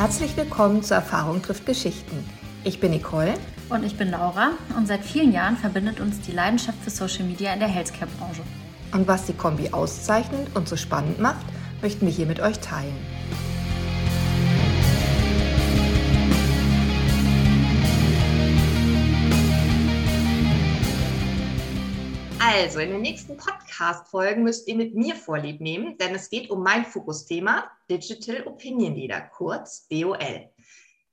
Herzlich willkommen zu Erfahrung trifft Geschichten. Ich bin Nicole. Und ich bin Laura. Und seit vielen Jahren verbindet uns die Leidenschaft für Social Media in der Healthcare-Branche. Und was die Kombi auszeichnet und so spannend macht, möchten wir hier mit euch teilen. Also, in den nächsten Podcast-Folgen müsst ihr mit mir Vorlieb nehmen, denn es geht um mein Fokusthema Digital Opinion Leader, kurz DOL.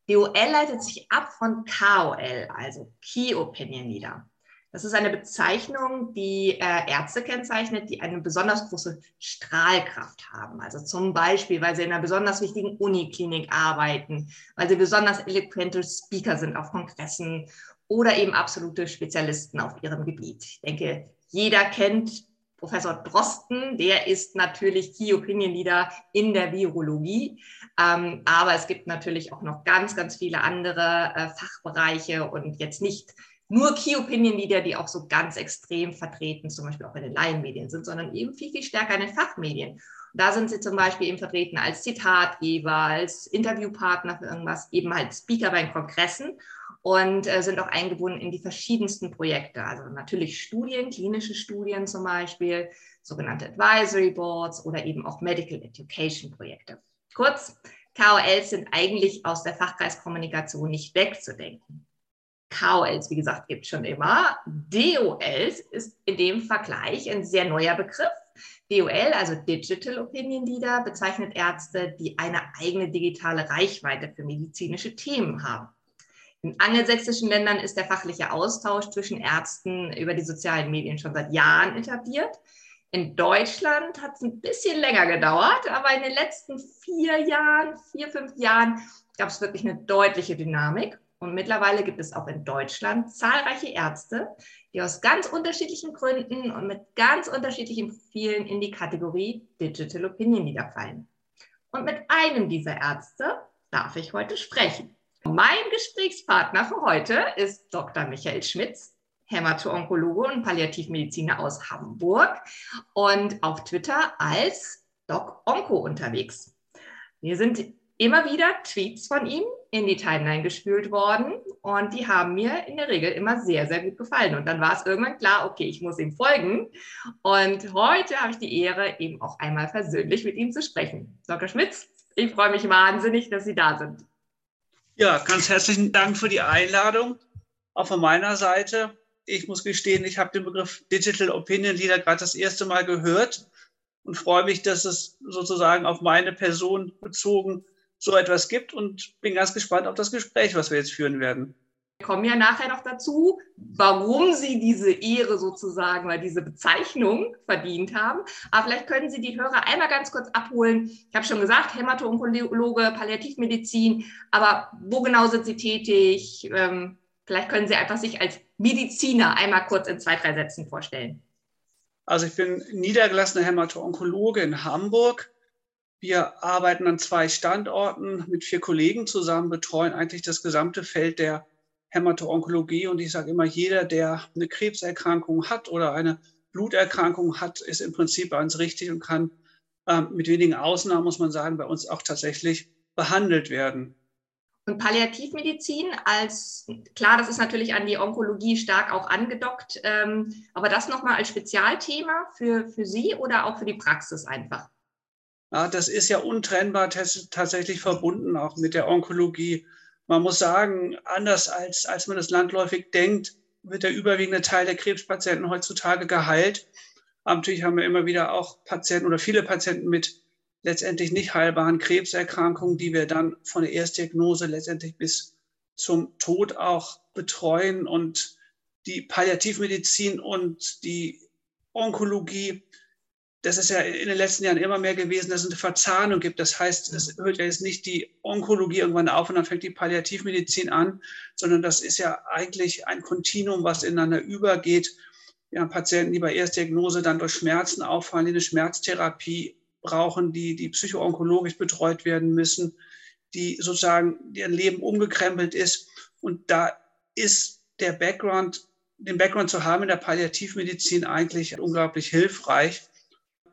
DOL leitet sich ab von KOL, also Key Opinion Leader. Das ist eine Bezeichnung, die äh, Ärzte kennzeichnet, die eine besonders große Strahlkraft haben. Also zum Beispiel, weil sie in einer besonders wichtigen Uniklinik arbeiten, weil sie besonders eloquente Speaker sind auf Kongressen oder eben absolute Spezialisten auf ihrem Gebiet. Ich denke, jeder kennt Professor Drosten, der ist natürlich Key Opinion Leader in der Virologie. Ähm, aber es gibt natürlich auch noch ganz, ganz viele andere äh, Fachbereiche und jetzt nicht nur Key Opinion Leader, die auch so ganz extrem vertreten, zum Beispiel auch in den Laienmedien sind, sondern eben viel, viel stärker in den Fachmedien. Und da sind sie zum Beispiel eben vertreten als Zitatgeber, als Interviewpartner für irgendwas, eben halt Speaker bei Kongressen und äh, sind auch eingebunden in die verschiedensten Projekte. Also natürlich Studien, klinische Studien zum Beispiel, sogenannte Advisory Boards oder eben auch Medical Education Projekte. Kurz, KOLs sind eigentlich aus der Fachkreiskommunikation nicht wegzudenken. KOLs, wie gesagt, gibt es schon immer. DOLs ist in dem Vergleich ein sehr neuer Begriff. DOL, also Digital Opinion Leader, bezeichnet Ärzte, die eine eigene digitale Reichweite für medizinische Themen haben. In angelsächsischen Ländern ist der fachliche Austausch zwischen Ärzten über die sozialen Medien schon seit Jahren etabliert. In Deutschland hat es ein bisschen länger gedauert, aber in den letzten vier Jahren, vier, fünf Jahren gab es wirklich eine deutliche Dynamik. Und mittlerweile gibt es auch in Deutschland zahlreiche Ärzte, die aus ganz unterschiedlichen Gründen und mit ganz unterschiedlichen Profilen in die Kategorie Digital Opinion niederfallen. Und mit einem dieser Ärzte darf ich heute sprechen. Mein Gesprächspartner für heute ist Dr. Michael Schmitz, Hämato-Onkologe und Palliativmediziner aus Hamburg und auf Twitter als Doc Onko unterwegs. Mir sind immer wieder Tweets von ihm in die Timeline gespült worden und die haben mir in der Regel immer sehr, sehr gut gefallen. Und dann war es irgendwann klar, okay, ich muss ihm folgen. Und heute habe ich die Ehre, eben auch einmal persönlich mit ihm zu sprechen. Dr. Schmitz, ich freue mich wahnsinnig, dass Sie da sind. Ja, ganz herzlichen Dank für die Einladung. Auch von meiner Seite. Ich muss gestehen, ich habe den Begriff Digital Opinion Leader gerade das erste Mal gehört und freue mich, dass es sozusagen auf meine Person bezogen so etwas gibt und bin ganz gespannt auf das Gespräch, was wir jetzt führen werden. Kommen ja nachher noch dazu, warum Sie diese Ehre sozusagen oder diese Bezeichnung verdient haben. Aber vielleicht können Sie die Hörer einmal ganz kurz abholen. Ich habe schon gesagt, Hämato-Onkologe, Palliativmedizin, aber wo genau sind Sie tätig? Ähm, vielleicht können Sie einfach sich als Mediziner einmal kurz in zwei, drei Sätzen vorstellen. Also ich bin niedergelassener Hämato-Onkologe in Hamburg. Wir arbeiten an zwei Standorten mit vier Kollegen zusammen, betreuen eigentlich das gesamte Feld der Hämato-Onkologie und ich sage immer, jeder, der eine Krebserkrankung hat oder eine Bluterkrankung hat, ist im Prinzip bei uns richtig und kann ähm, mit wenigen Ausnahmen, muss man sagen, bei uns auch tatsächlich behandelt werden. Und Palliativmedizin als, klar, das ist natürlich an die Onkologie stark auch angedockt, ähm, aber das nochmal als Spezialthema für, für Sie oder auch für die Praxis einfach? Ja, das ist ja untrennbar tatsächlich verbunden auch mit der Onkologie man muss sagen, anders als, als man das landläufig denkt, wird der überwiegende Teil der Krebspatienten heutzutage geheilt. Aber natürlich haben wir immer wieder auch Patienten oder viele Patienten mit letztendlich nicht heilbaren Krebserkrankungen, die wir dann von der Erstdiagnose letztendlich bis zum Tod auch betreuen. Und die Palliativmedizin und die Onkologie das ist ja in den letzten Jahren immer mehr gewesen, dass es eine Verzahnung gibt. Das heißt, es hört ja jetzt nicht die Onkologie irgendwann auf und dann fängt die Palliativmedizin an, sondern das ist ja eigentlich ein Kontinuum, was ineinander übergeht. Wir haben Patienten, die bei Erstdiagnose dann durch Schmerzen auffallen, die eine Schmerztherapie brauchen, die, die psychoonkologisch betreut werden müssen, die sozusagen deren Leben umgekrempelt ist. Und da ist der Background, den Background zu haben in der Palliativmedizin eigentlich unglaublich hilfreich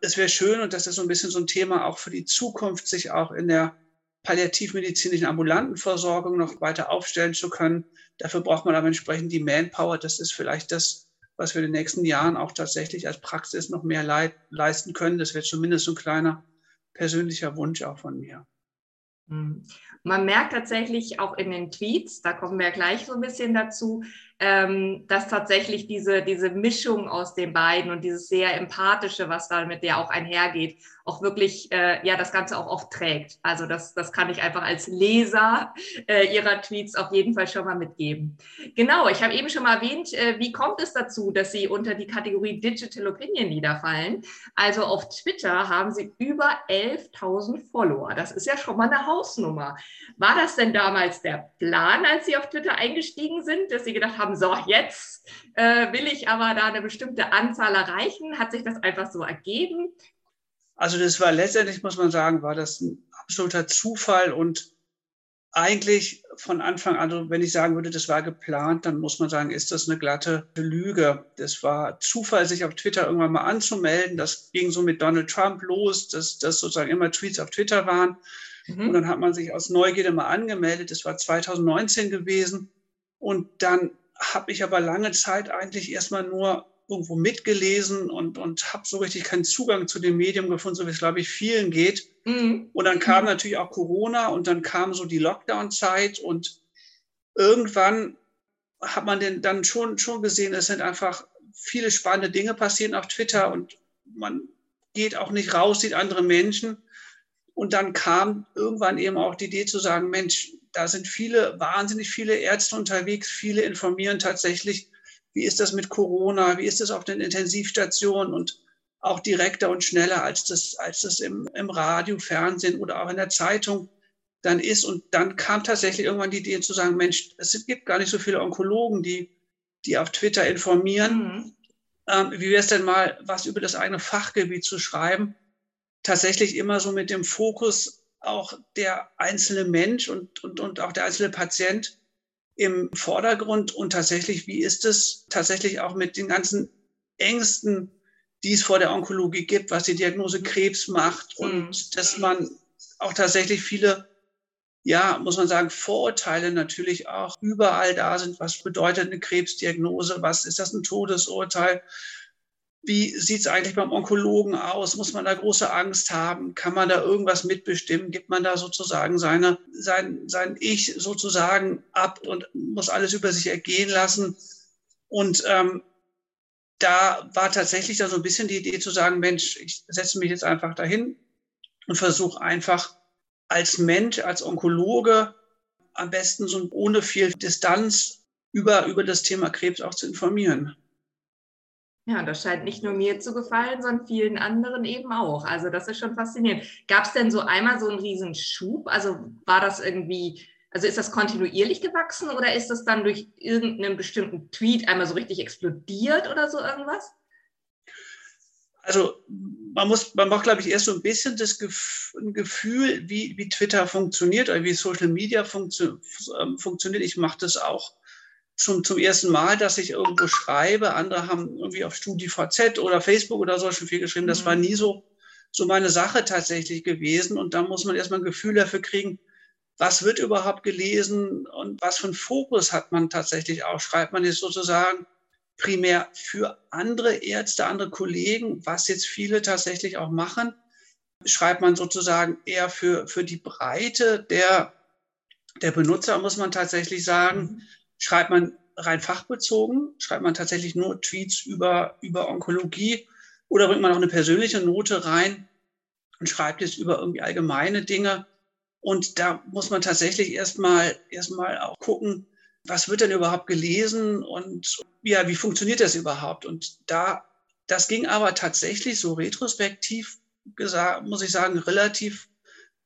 es wäre schön, und das ist so ein bisschen so ein Thema auch für die Zukunft, sich auch in der palliativmedizinischen ambulanten Versorgung noch weiter aufstellen zu können. Dafür braucht man aber entsprechend die Manpower. Das ist vielleicht das, was wir in den nächsten Jahren auch tatsächlich als Praxis noch mehr leisten können. Das wäre zumindest so ein kleiner persönlicher Wunsch auch von mir. Hm. Man merkt tatsächlich auch in den Tweets, da kommen wir gleich so ein bisschen dazu, ähm, dass tatsächlich diese, diese Mischung aus den beiden und dieses sehr empathische, was damit ja auch einhergeht, auch wirklich äh, ja das Ganze auch oft trägt. Also das, das kann ich einfach als Leser äh, ihrer Tweets auf jeden Fall schon mal mitgeben. Genau, ich habe eben schon mal erwähnt, äh, wie kommt es dazu, dass Sie unter die Kategorie Digital Opinion Leader fallen? Also auf Twitter haben Sie über 11.000 Follower. Das ist ja schon mal eine Hausnummer. War das denn damals der Plan, als Sie auf Twitter eingestiegen sind, dass Sie gedacht haben, so jetzt äh, will ich aber da eine bestimmte Anzahl erreichen? Hat sich das einfach so ergeben? Also das war letztendlich, muss man sagen, war das ein absoluter Zufall und eigentlich von Anfang an, wenn ich sagen würde, das war geplant, dann muss man sagen, ist das eine glatte Lüge. Das war Zufall, sich auf Twitter irgendwann mal anzumelden. Das ging so mit Donald Trump los, dass das sozusagen immer Tweets auf Twitter waren. Mhm. Und dann hat man sich aus Neugierde mal angemeldet. Das war 2019 gewesen. Und dann habe ich aber lange Zeit eigentlich erstmal nur irgendwo mitgelesen und, und habe so richtig keinen Zugang zu dem Medium gefunden, so wie es, glaube ich, vielen geht. Mhm. Und dann kam mhm. natürlich auch Corona und dann kam so die Lockdown-Zeit und irgendwann hat man denn dann schon, schon gesehen, es sind einfach viele spannende Dinge passieren auf Twitter und man geht auch nicht raus, sieht andere Menschen. Und dann kam irgendwann eben auch die Idee zu sagen, Mensch, da sind viele, wahnsinnig viele Ärzte unterwegs, viele informieren tatsächlich wie ist das mit Corona, wie ist das auf den Intensivstationen und auch direkter und schneller, als das, als das im, im Radio, Fernsehen oder auch in der Zeitung dann ist. Und dann kam tatsächlich irgendwann die Idee zu sagen, Mensch, es gibt gar nicht so viele Onkologen, die, die auf Twitter informieren. Mhm. Ähm, wie wäre es denn mal, was über das eigene Fachgebiet zu schreiben? Tatsächlich immer so mit dem Fokus auch der einzelne Mensch und, und, und auch der einzelne Patient im Vordergrund und tatsächlich, wie ist es tatsächlich auch mit den ganzen Ängsten, die es vor der Onkologie gibt, was die Diagnose Krebs macht und mhm. dass man auch tatsächlich viele, ja, muss man sagen, Vorurteile natürlich auch überall da sind. Was bedeutet eine Krebsdiagnose? Was ist das ein Todesurteil? Wie sieht es eigentlich beim Onkologen aus? Muss man da große Angst haben? Kann man da irgendwas mitbestimmen? Gibt man da sozusagen seine, sein, sein Ich sozusagen ab und muss alles über sich ergehen lassen? Und ähm, da war tatsächlich da so ein bisschen die Idee zu sagen, Mensch, ich setze mich jetzt einfach dahin und versuche einfach als Mensch, als Onkologe am besten so ohne viel Distanz über, über das Thema Krebs auch zu informieren. Ja, das scheint nicht nur mir zu gefallen, sondern vielen anderen eben auch. Also das ist schon faszinierend. Gab es denn so einmal so einen riesen Schub? Also war das irgendwie, also ist das kontinuierlich gewachsen oder ist das dann durch irgendeinen bestimmten Tweet einmal so richtig explodiert oder so irgendwas? Also man muss, man braucht, glaube ich, erst so ein bisschen das Gefühl, wie, wie Twitter funktioniert oder wie Social Media funktio ähm, funktioniert. Ich mache das auch zum, zum ersten Mal, dass ich irgendwo schreibe. Andere haben irgendwie auf StudiVZ oder Facebook oder so schon viel geschrieben. Das war mhm. nie so, so meine Sache tatsächlich gewesen. Und da muss man erstmal ein Gefühl dafür kriegen, was wird überhaupt gelesen und was für einen Fokus hat man tatsächlich auch. Schreibt man jetzt sozusagen primär für andere Ärzte, andere Kollegen, was jetzt viele tatsächlich auch machen. Schreibt man sozusagen eher für, für die Breite der, der Benutzer, muss man tatsächlich sagen. Mhm schreibt man rein fachbezogen, schreibt man tatsächlich nur Tweets über, über Onkologie oder bringt man auch eine persönliche Note rein und schreibt jetzt über irgendwie allgemeine Dinge. Und da muss man tatsächlich erstmal erstmal auch gucken, was wird denn überhaupt gelesen und ja, wie funktioniert das überhaupt? Und da, das ging aber tatsächlich so retrospektiv gesagt, muss ich sagen, relativ,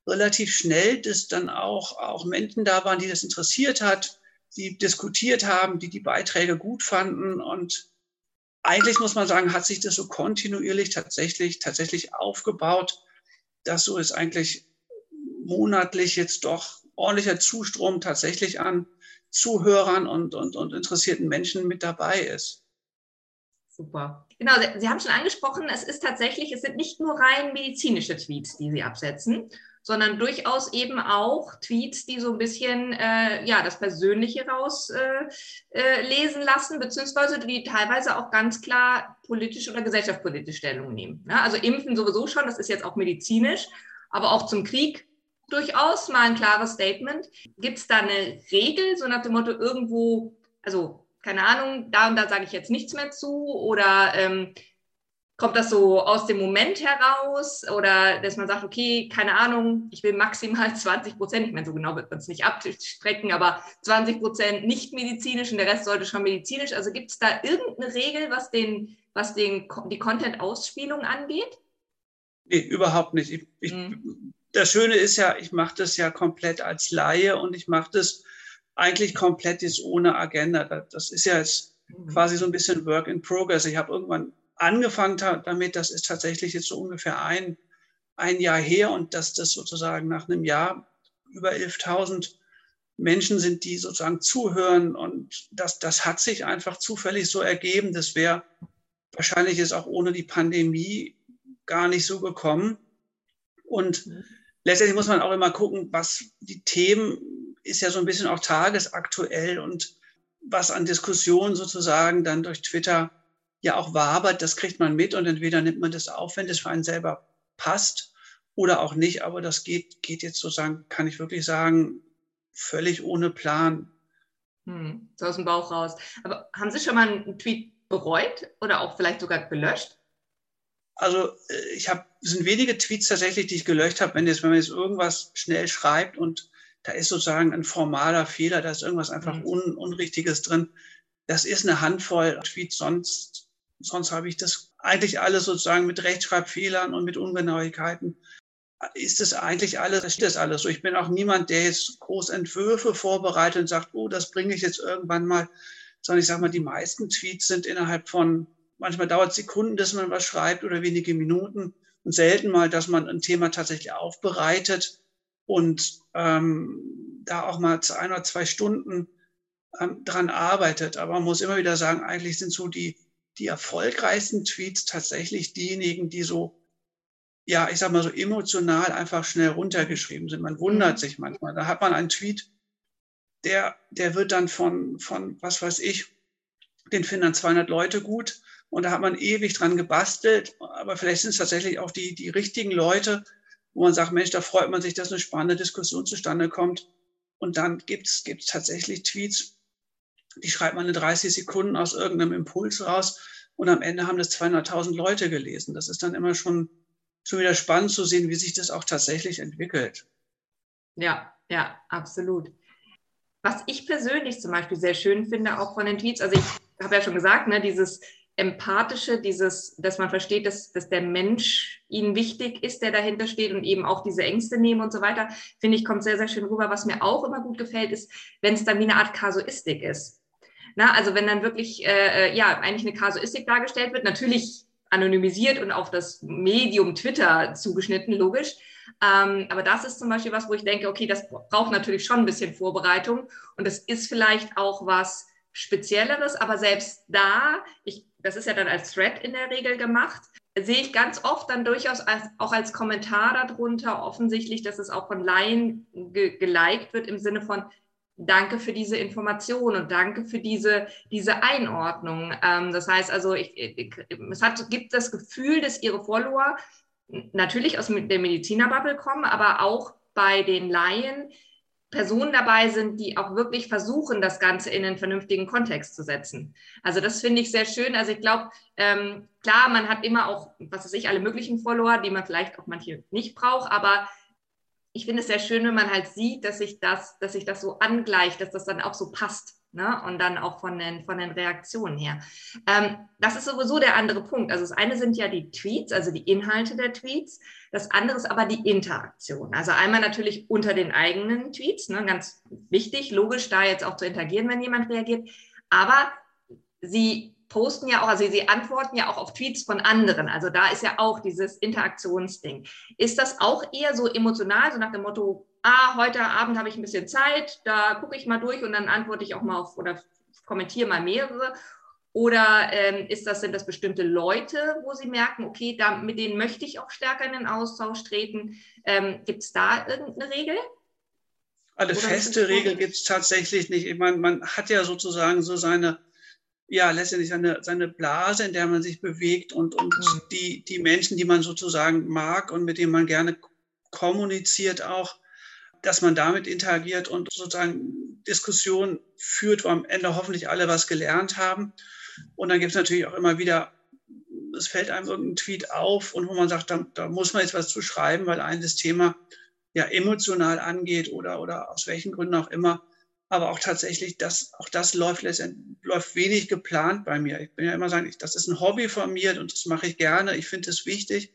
relativ schnell, dass dann auch, auch Menschen da waren, die das interessiert hat, die diskutiert haben, die die Beiträge gut fanden. Und eigentlich muss man sagen, hat sich das so kontinuierlich tatsächlich, tatsächlich aufgebaut, dass so ist eigentlich monatlich jetzt doch ordentlicher Zustrom tatsächlich an Zuhörern und, und, und interessierten Menschen mit dabei ist. Super. Genau, Sie, Sie haben schon angesprochen, es ist tatsächlich, es sind nicht nur rein medizinische Tweets, die Sie absetzen, sondern durchaus eben auch Tweets, die so ein bisschen äh, ja, das Persönliche rauslesen äh, äh, lassen, beziehungsweise die teilweise auch ganz klar politisch oder gesellschaftspolitisch Stellung nehmen. Ja, also Impfen sowieso schon, das ist jetzt auch medizinisch, aber auch zum Krieg durchaus mal ein klares Statement. Gibt es da eine Regel, so nach dem Motto irgendwo, also keine Ahnung, da und da sage ich jetzt nichts mehr zu oder ähm, kommt das so aus dem Moment heraus oder dass man sagt, okay, keine Ahnung, ich will maximal 20 Prozent, ich meine, so genau wird man es nicht abstrecken, aber 20 Prozent nicht medizinisch und der Rest sollte schon medizinisch. Also gibt es da irgendeine Regel, was, den, was den, die Content-Ausspielung angeht? Nee, überhaupt nicht. Ich, ich, mhm. Das Schöne ist ja, ich mache das ja komplett als Laie und ich mache das eigentlich komplett jetzt ohne Agenda. Das ist ja jetzt mhm. quasi so ein bisschen Work in Progress. Ich habe irgendwann angefangen damit, das ist tatsächlich jetzt so ungefähr ein, ein Jahr her und dass das sozusagen nach einem Jahr über 11.000 Menschen sind, die sozusagen zuhören und das, das hat sich einfach zufällig so ergeben. Das wäre wahrscheinlich jetzt auch ohne die Pandemie gar nicht so gekommen. Und letztendlich muss man auch immer gucken, was die Themen ist ja so ein bisschen auch tagesaktuell und was an Diskussionen sozusagen dann durch Twitter ja auch wabert, das kriegt man mit und entweder nimmt man das auf, wenn das für einen selber passt oder auch nicht. Aber das geht, geht jetzt sozusagen, kann ich wirklich sagen, völlig ohne Plan. Hm, so aus dem Bauch raus. Aber haben Sie schon mal einen Tweet bereut oder auch vielleicht sogar gelöscht? Also äh, ich habe, es sind wenige Tweets tatsächlich, die ich gelöscht habe, wenn, jetzt, wenn man jetzt irgendwas schnell schreibt und da ist sozusagen ein formaler Fehler, da ist irgendwas einfach hm. un, Unrichtiges drin. Das ist eine Handvoll Tweets, sonst sonst habe ich das eigentlich alles sozusagen mit Rechtschreibfehlern und mit Ungenauigkeiten. Ist das eigentlich alles, ist das alles so? Ich bin auch niemand, der jetzt groß Entwürfe vorbereitet und sagt, oh, das bringe ich jetzt irgendwann mal, sondern ich sage mal, die meisten Tweets sind innerhalb von, manchmal dauert es Sekunden, dass man was schreibt oder wenige Minuten und selten mal, dass man ein Thema tatsächlich aufbereitet und ähm, da auch mal ein oder zwei Stunden ähm, dran arbeitet. Aber man muss immer wieder sagen, eigentlich sind so die die erfolgreichsten Tweets tatsächlich diejenigen, die so, ja, ich sag mal so emotional einfach schnell runtergeschrieben sind. Man wundert mhm. sich manchmal. Da hat man einen Tweet, der, der wird dann von, von, was weiß ich, den finden dann 200 Leute gut und da hat man ewig dran gebastelt, aber vielleicht sind es tatsächlich auch die, die richtigen Leute, wo man sagt, Mensch, da freut man sich, dass eine spannende Diskussion zustande kommt. Und dann gibt es tatsächlich Tweets, die schreibt man in 30 Sekunden aus irgendeinem Impuls raus und am Ende haben das 200.000 Leute gelesen. Das ist dann immer schon, schon wieder spannend zu sehen, wie sich das auch tatsächlich entwickelt. Ja, ja, absolut. Was ich persönlich zum Beispiel sehr schön finde, auch von den Tweets, also ich habe ja schon gesagt, ne, dieses Empathische, dieses, dass man versteht, dass, dass der Mensch ihnen wichtig ist, der dahinter steht und eben auch diese Ängste nehmen und so weiter, finde ich, kommt sehr, sehr schön rüber. Was mir auch immer gut gefällt, ist, wenn es dann wie eine Art Kasuistik ist. Na, also wenn dann wirklich, äh, äh, ja, eigentlich eine Kasuistik dargestellt wird, natürlich anonymisiert und auf das Medium Twitter zugeschnitten, logisch. Ähm, aber das ist zum Beispiel was, wo ich denke, okay, das braucht natürlich schon ein bisschen Vorbereitung und das ist vielleicht auch was Spezielleres, aber selbst da, ich, das ist ja dann als Thread in der Regel gemacht, sehe ich ganz oft dann durchaus als, auch als Kommentar darunter offensichtlich, dass es auch von Laien ge geliked wird im Sinne von, danke für diese Information und danke für diese, diese Einordnung. Ähm, das heißt also, ich, ich, es hat, gibt das Gefühl, dass Ihre Follower natürlich aus der Medizinerbubble kommen, aber auch bei den Laien Personen dabei sind, die auch wirklich versuchen, das Ganze in einen vernünftigen Kontext zu setzen. Also das finde ich sehr schön. Also ich glaube, ähm, klar, man hat immer auch, was weiß ich, alle möglichen Follower, die man vielleicht auch manche nicht braucht, aber ich finde es sehr schön, wenn man halt sieht, dass sich das, dass sich das so angleicht, dass das dann auch so passt. Ne? Und dann auch von den, von den Reaktionen her. Ähm, das ist sowieso der andere Punkt. Also das eine sind ja die Tweets, also die Inhalte der Tweets. Das andere ist aber die Interaktion. Also einmal natürlich unter den eigenen Tweets, ne? ganz wichtig, logisch, da jetzt auch zu interagieren, wenn jemand reagiert. Aber sie posten ja auch, also sie antworten ja auch auf Tweets von anderen. Also da ist ja auch dieses Interaktionsding. Ist das auch eher so emotional, so nach dem Motto, ah, heute Abend habe ich ein bisschen Zeit, da gucke ich mal durch und dann antworte ich auch mal auf oder kommentiere mal mehrere? Oder ähm, ist das, sind das bestimmte Leute, wo Sie merken, okay, da, mit denen möchte ich auch stärker in den Austausch treten? Ähm, gibt es da irgendeine Regel? Eine Oder feste Regel gibt es tatsächlich nicht. Ich meine, man hat ja sozusagen so seine, ja, letztendlich seine, seine Blase, in der man sich bewegt und, und mhm. die, die Menschen, die man sozusagen mag und mit denen man gerne kommuniziert auch, dass man damit interagiert und sozusagen Diskussionen führt, wo am Ende hoffentlich alle was gelernt haben. Und dann gibt es natürlich auch immer wieder, es fällt einem irgendein Tweet auf und wo man sagt, da, da muss man jetzt was zu schreiben, weil ein das Thema ja emotional angeht oder, oder aus welchen Gründen auch immer. Aber auch tatsächlich, das, auch das läuft letztendlich, läuft wenig geplant bei mir. Ich bin ja immer sagen, ich, das ist ein Hobby von mir und das mache ich gerne. Ich finde es wichtig.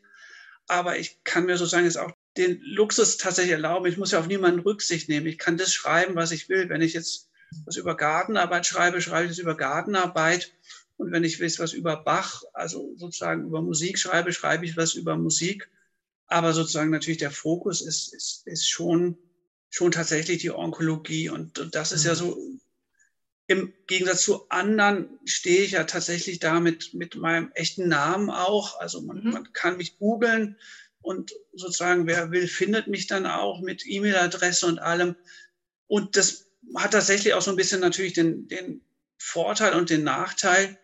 Aber ich kann mir sozusagen jetzt auch den Luxus tatsächlich erlauben. Ich muss ja auf niemanden Rücksicht nehmen. Ich kann das schreiben, was ich will. Wenn ich jetzt was über Gartenarbeit schreibe, schreibe ich es über Gartenarbeit. Und wenn ich was über Bach, also sozusagen über Musik schreibe, schreibe ich was über Musik. Aber sozusagen natürlich der Fokus ist, ist, ist schon, schon tatsächlich die Onkologie. Und, und das ist mhm. ja so, im Gegensatz zu anderen stehe ich ja tatsächlich da mit, mit meinem echten Namen auch. Also man, mhm. man kann mich googeln und sozusagen, wer will, findet mich dann auch mit E-Mail-Adresse und allem. Und das hat tatsächlich auch so ein bisschen natürlich den, den Vorteil und den Nachteil.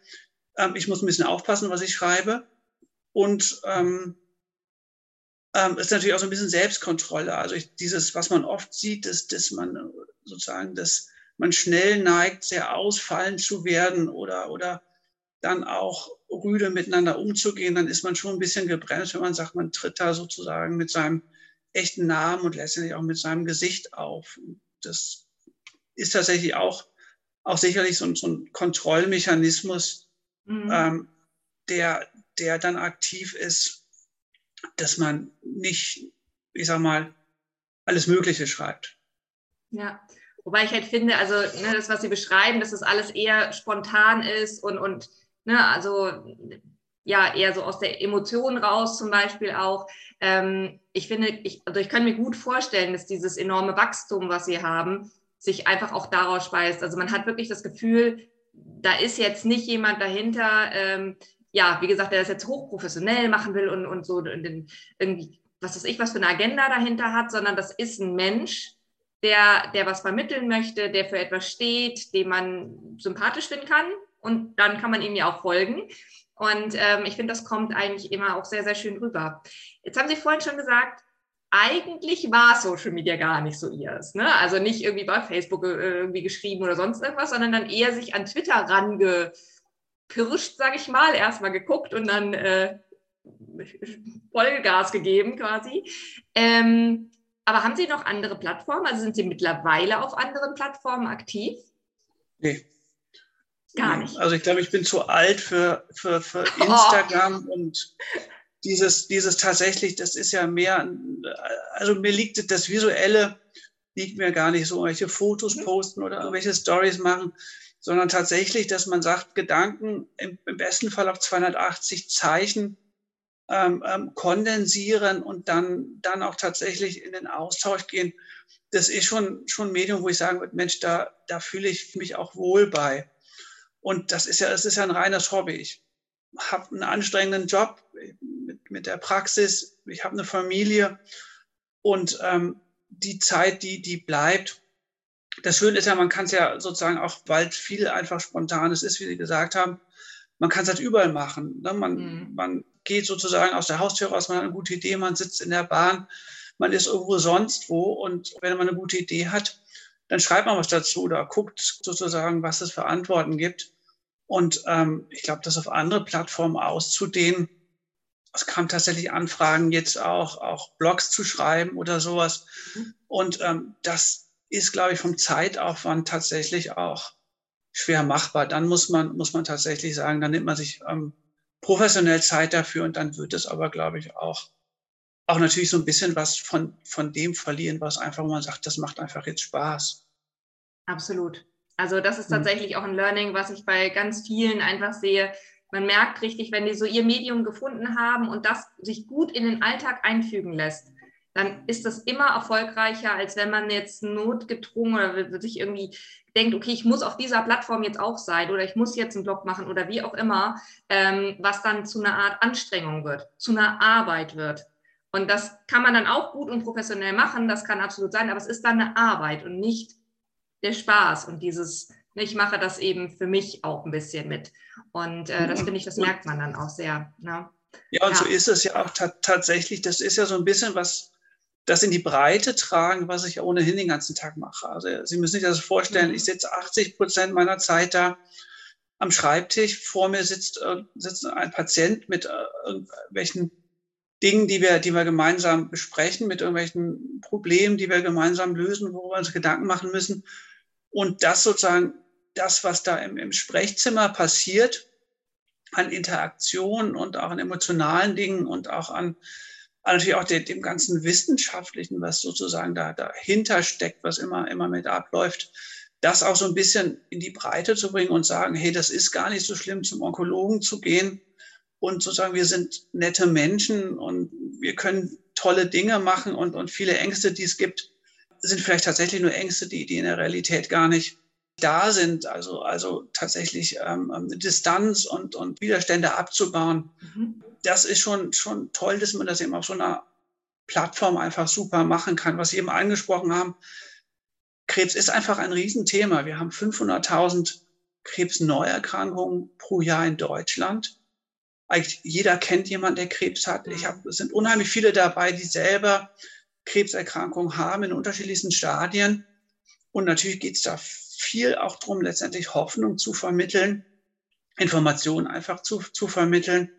Ähm, ich muss ein bisschen aufpassen, was ich schreibe. Und ähm, ähm, ist natürlich auch so ein bisschen Selbstkontrolle. Also ich, dieses, was man oft sieht, ist, dass man sozusagen, dass man schnell neigt, sehr ausfallend zu werden oder, oder dann auch rüde miteinander umzugehen, dann ist man schon ein bisschen gebremst, wenn man sagt, man tritt da sozusagen mit seinem echten Namen und letztendlich auch mit seinem Gesicht auf. Das ist tatsächlich auch, auch sicherlich so, so ein Kontrollmechanismus, mhm. ähm, der, der dann aktiv ist, dass man nicht, ich sag mal, alles Mögliche schreibt. Ja, wobei ich halt finde, also ne, das, was Sie beschreiben, dass das alles eher spontan ist und, und ne, also ja, eher so aus der Emotion raus zum Beispiel auch. Ähm, ich finde, ich, also ich kann mir gut vorstellen, dass dieses enorme Wachstum, was Sie haben, sich einfach auch daraus speist. Also man hat wirklich das Gefühl, da ist jetzt nicht jemand dahinter, ähm, ja, wie gesagt, der das jetzt hochprofessionell machen will und, und so und irgendwie, was weiß ich, was für eine Agenda dahinter hat, sondern das ist ein Mensch, der, der was vermitteln möchte, der für etwas steht, dem man sympathisch finden kann. Und dann kann man ihm ja auch folgen. Und ähm, ich finde, das kommt eigentlich immer auch sehr, sehr schön rüber. Jetzt haben Sie vorhin schon gesagt, eigentlich war Social Media gar nicht so ihrs. Ne? Also nicht irgendwie bei Facebook äh, irgendwie geschrieben oder sonst irgendwas, sondern dann eher sich an Twitter range, pirscht, sage ich mal, erstmal geguckt und dann äh, Vollgas gegeben quasi. Ähm, aber haben Sie noch andere Plattformen? Also sind Sie mittlerweile auf anderen Plattformen aktiv? Nee. Gar nicht. Also ich glaube, ich bin zu alt für, für, für oh. Instagram oh. und dieses, dieses tatsächlich, das ist ja mehr, also mir liegt das Visuelle, liegt mir gar nicht so, welche Fotos mhm. posten oder irgendwelche Stories machen sondern tatsächlich, dass man sagt, Gedanken im, im besten Fall auf 280 Zeichen ähm, ähm, kondensieren und dann, dann auch tatsächlich in den Austausch gehen. Das ist schon, schon ein Medium, wo ich sagen würde, Mensch, da, da fühle ich mich auch wohl bei. Und das ist ja, das ist ja ein reines Hobby. Ich habe einen anstrengenden Job mit, mit der Praxis, ich habe eine Familie und ähm, die Zeit, die, die bleibt, das Schöne ist ja, man kann es ja sozusagen auch, weil viel einfach spontanes ist, wie Sie gesagt haben, man kann es halt überall machen. Ne? Man, mhm. man geht sozusagen aus der Haustür raus, man hat eine gute Idee, man sitzt in der Bahn, man ist irgendwo sonst wo und wenn man eine gute Idee hat, dann schreibt man was dazu oder guckt sozusagen, was es für Antworten gibt. Und ähm, ich glaube, das auf andere Plattformen auszudehnen, es kam tatsächlich Anfragen, jetzt auch, auch Blogs zu schreiben oder sowas. Mhm. Und ähm, das, ist, glaube ich, vom Zeitaufwand tatsächlich auch schwer machbar. Dann muss man, muss man tatsächlich sagen, dann nimmt man sich ähm, professionell Zeit dafür und dann wird es aber, glaube ich, auch, auch natürlich so ein bisschen was von, von dem verlieren, was einfach, wo man sagt, das macht einfach jetzt Spaß. Absolut. Also das ist hm. tatsächlich auch ein Learning, was ich bei ganz vielen einfach sehe. Man merkt richtig, wenn die so ihr Medium gefunden haben und das sich gut in den Alltag einfügen lässt, dann ist das immer erfolgreicher, als wenn man jetzt notgedrungen oder sich irgendwie denkt, okay, ich muss auf dieser Plattform jetzt auch sein oder ich muss jetzt einen Blog machen oder wie auch immer, ähm, was dann zu einer Art Anstrengung wird, zu einer Arbeit wird. Und das kann man dann auch gut und professionell machen, das kann absolut sein, aber es ist dann eine Arbeit und nicht der Spaß und dieses, ich mache das eben für mich auch ein bisschen mit. Und äh, das finde ich, das merkt man dann auch sehr. Ne? Ja, und ja. so ist es ja auch tatsächlich. Das ist ja so ein bisschen was, das in die Breite tragen, was ich ohnehin den ganzen Tag mache. Also Sie müssen sich das vorstellen, mhm. ich sitze 80 Prozent meiner Zeit da am Schreibtisch. Vor mir sitzt, äh, sitzt ein Patient mit äh, irgendwelchen Dingen, die wir, die wir gemeinsam besprechen, mit irgendwelchen Problemen, die wir gemeinsam lösen, wo wir uns Gedanken machen müssen. Und das sozusagen, das, was da im, im Sprechzimmer passiert, an Interaktion und auch an emotionalen Dingen und auch an, an natürlich auch dem, dem ganzen Wissenschaftlichen, was sozusagen da dahinter steckt, was immer, immer mit abläuft, das auch so ein bisschen in die Breite zu bringen und sagen, hey, das ist gar nicht so schlimm, zum Onkologen zu gehen und sozusagen, wir sind nette Menschen und wir können tolle Dinge machen und, und viele Ängste, die es gibt, sind vielleicht tatsächlich nur Ängste, die, die in der Realität gar nicht da sind. Also, also tatsächlich ähm, ähm Distanz und, und Widerstände abzubauen. Mhm. Das ist schon, schon toll, dass man das eben auf so einer Plattform einfach super machen kann. Was Sie eben angesprochen haben, Krebs ist einfach ein Riesenthema. Wir haben 500.000 Krebsneuerkrankungen pro Jahr in Deutschland. Eigentlich jeder kennt jemanden, der Krebs hat. Ich hab, es sind unheimlich viele dabei, die selber Krebserkrankungen haben in unterschiedlichsten Stadien. Und natürlich geht es da viel auch darum, letztendlich Hoffnung zu vermitteln, Informationen einfach zu, zu vermitteln.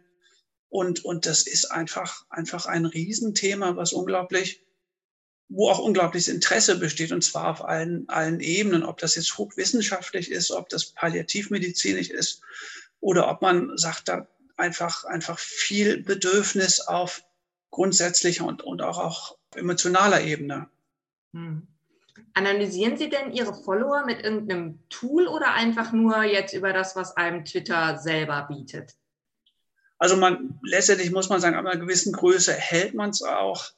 Und, und das ist einfach, einfach ein Riesenthema, was unglaublich, wo auch unglaubliches Interesse besteht, und zwar auf allen, allen Ebenen, ob das jetzt hochwissenschaftlich ist, ob das palliativmedizinisch ist oder ob man sagt, da einfach, einfach viel Bedürfnis auf grundsätzlicher und, und auch, auch emotionaler Ebene. Hm. Analysieren Sie denn Ihre Follower mit irgendeinem Tool oder einfach nur jetzt über das, was einem Twitter selber bietet? Also man letztendlich muss man sagen, ab einer gewissen Größe hält man es auch,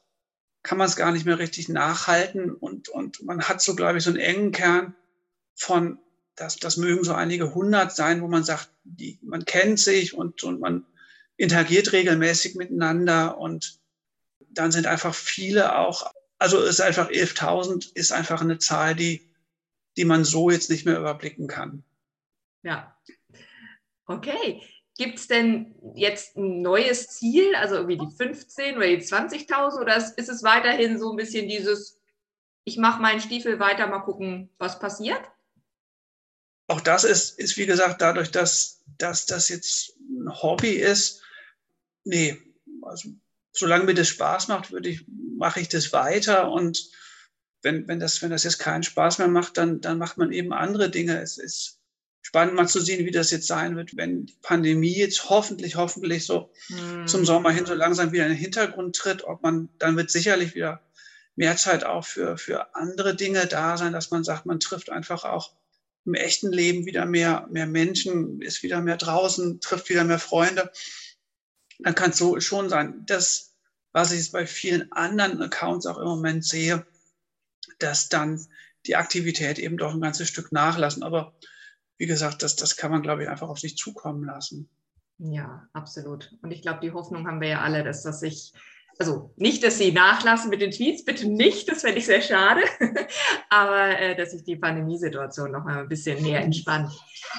kann man es gar nicht mehr richtig nachhalten und, und man hat so, glaube ich, so einen engen Kern von, das, das mögen so einige hundert sein, wo man sagt, die, man kennt sich und, und man interagiert regelmäßig miteinander und dann sind einfach viele auch also ist einfach 11.000 ist einfach eine Zahl, die, die man so jetzt nicht mehr überblicken kann. Ja. Okay. Gibt es denn jetzt ein neues Ziel, also irgendwie die 15 oder die 20.000 oder ist es weiterhin so ein bisschen dieses, ich mache meinen Stiefel weiter, mal gucken, was passiert? Auch das ist, ist wie gesagt, dadurch, dass, dass das jetzt ein Hobby ist, nee, also solange mir das Spaß macht, würde ich, mache ich das weiter. Und wenn, wenn, das, wenn das jetzt keinen Spaß mehr macht, dann, dann macht man eben andere Dinge. Es ist spannend mal zu sehen, wie das jetzt sein wird, wenn die Pandemie jetzt hoffentlich, hoffentlich so hm. zum Sommer hin so langsam wieder in den Hintergrund tritt. Ob man, dann wird sicherlich wieder mehr Zeit auch für, für andere Dinge da sein, dass man sagt, man trifft einfach auch im echten Leben wieder mehr, mehr Menschen, ist wieder mehr draußen, trifft wieder mehr Freunde dann kann es so schon sein. Das, was ich bei vielen anderen Accounts auch im Moment sehe, dass dann die Aktivität eben doch ein ganzes Stück nachlassen. Aber wie gesagt, das, das kann man, glaube ich, einfach auf sich zukommen lassen. Ja, absolut. Und ich glaube, die Hoffnung haben wir ja alle, dass das sich also nicht, dass sie nachlassen mit den Tweets, bitte nicht, das fände ich sehr schade, aber äh, dass sich die Pandemiesituation noch mal ein bisschen mehr entspannt.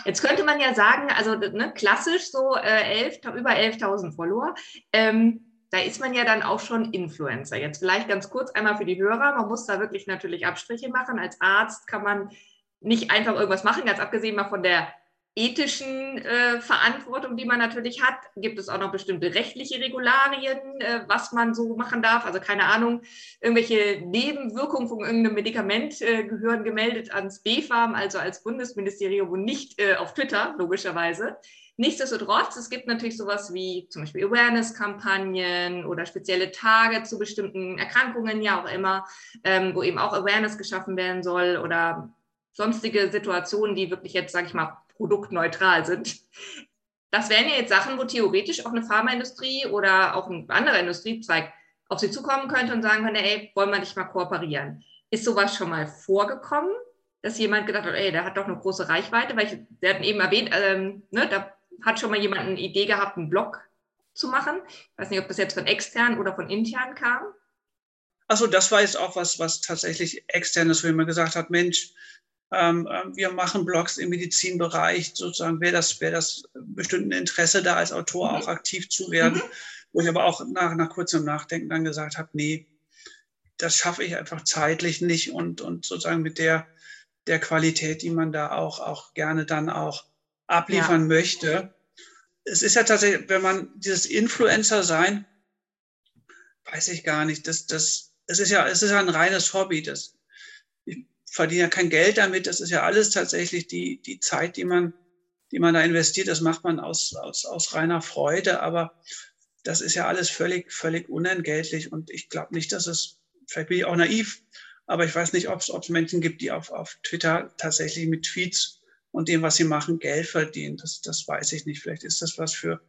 Jetzt könnte man ja sagen, also ne, klassisch so äh, 11, über 11.000 Follower, ähm, da ist man ja dann auch schon Influencer. Jetzt vielleicht ganz kurz einmal für die Hörer, man muss da wirklich natürlich Abstriche machen. Als Arzt kann man nicht einfach irgendwas machen, ganz abgesehen mal von der ethischen äh, Verantwortung, die man natürlich hat, gibt es auch noch bestimmte rechtliche Regularien, äh, was man so machen darf. Also keine Ahnung, irgendwelche Nebenwirkungen von irgendeinem Medikament äh, gehören gemeldet ans BfArM, also als Bundesministerium und nicht äh, auf Twitter, logischerweise. Nichtsdestotrotz, es gibt natürlich sowas wie zum Beispiel Awareness-Kampagnen oder spezielle Tage zu bestimmten Erkrankungen, ja auch immer, ähm, wo eben auch Awareness geschaffen werden soll oder sonstige Situationen, die wirklich jetzt, sage ich mal, produktneutral sind. Das wären ja jetzt Sachen, wo theoretisch auch eine Pharmaindustrie oder auch ein anderer Industriezweig auf sie zukommen könnte und sagen könnte, ey, wollen wir nicht mal kooperieren? Ist sowas schon mal vorgekommen, dass jemand gedacht hat, ey, der hat doch eine große Reichweite, weil ich, der hat eben erwähnt, ähm, ne, da hat schon mal jemand eine Idee gehabt, einen Blog zu machen. Ich weiß nicht, ob das jetzt von extern oder von intern kam. Achso, das war jetzt auch was, was tatsächlich extern ist, wo jemand gesagt hat, Mensch, ähm, ähm, wir machen Blogs im Medizinbereich, sozusagen wäre das, wäre das bestimmt ein Interesse da, als Autor mhm. auch aktiv zu werden, mhm. wo ich aber auch nach, nach kurzem Nachdenken dann gesagt habe, nee, das schaffe ich einfach zeitlich nicht und, und sozusagen mit der, der Qualität, die man da auch, auch gerne dann auch abliefern ja. möchte. Es ist ja tatsächlich, wenn man dieses Influencer sein, weiß ich gar nicht, das, das, es ist ja, es ist ja ein reines Hobby. Das, ich verdiene ja kein Geld damit. Das ist ja alles tatsächlich die, die Zeit, die man, die man da investiert. Das macht man aus, aus, aus reiner Freude. Aber das ist ja alles völlig, völlig unentgeltlich. Und ich glaube nicht, dass es, vielleicht bin ich auch naiv, aber ich weiß nicht, ob es Menschen gibt, die auf, auf Twitter tatsächlich mit Tweets und dem, was sie machen, Geld verdienen. Das, das weiß ich nicht. Vielleicht ist das was für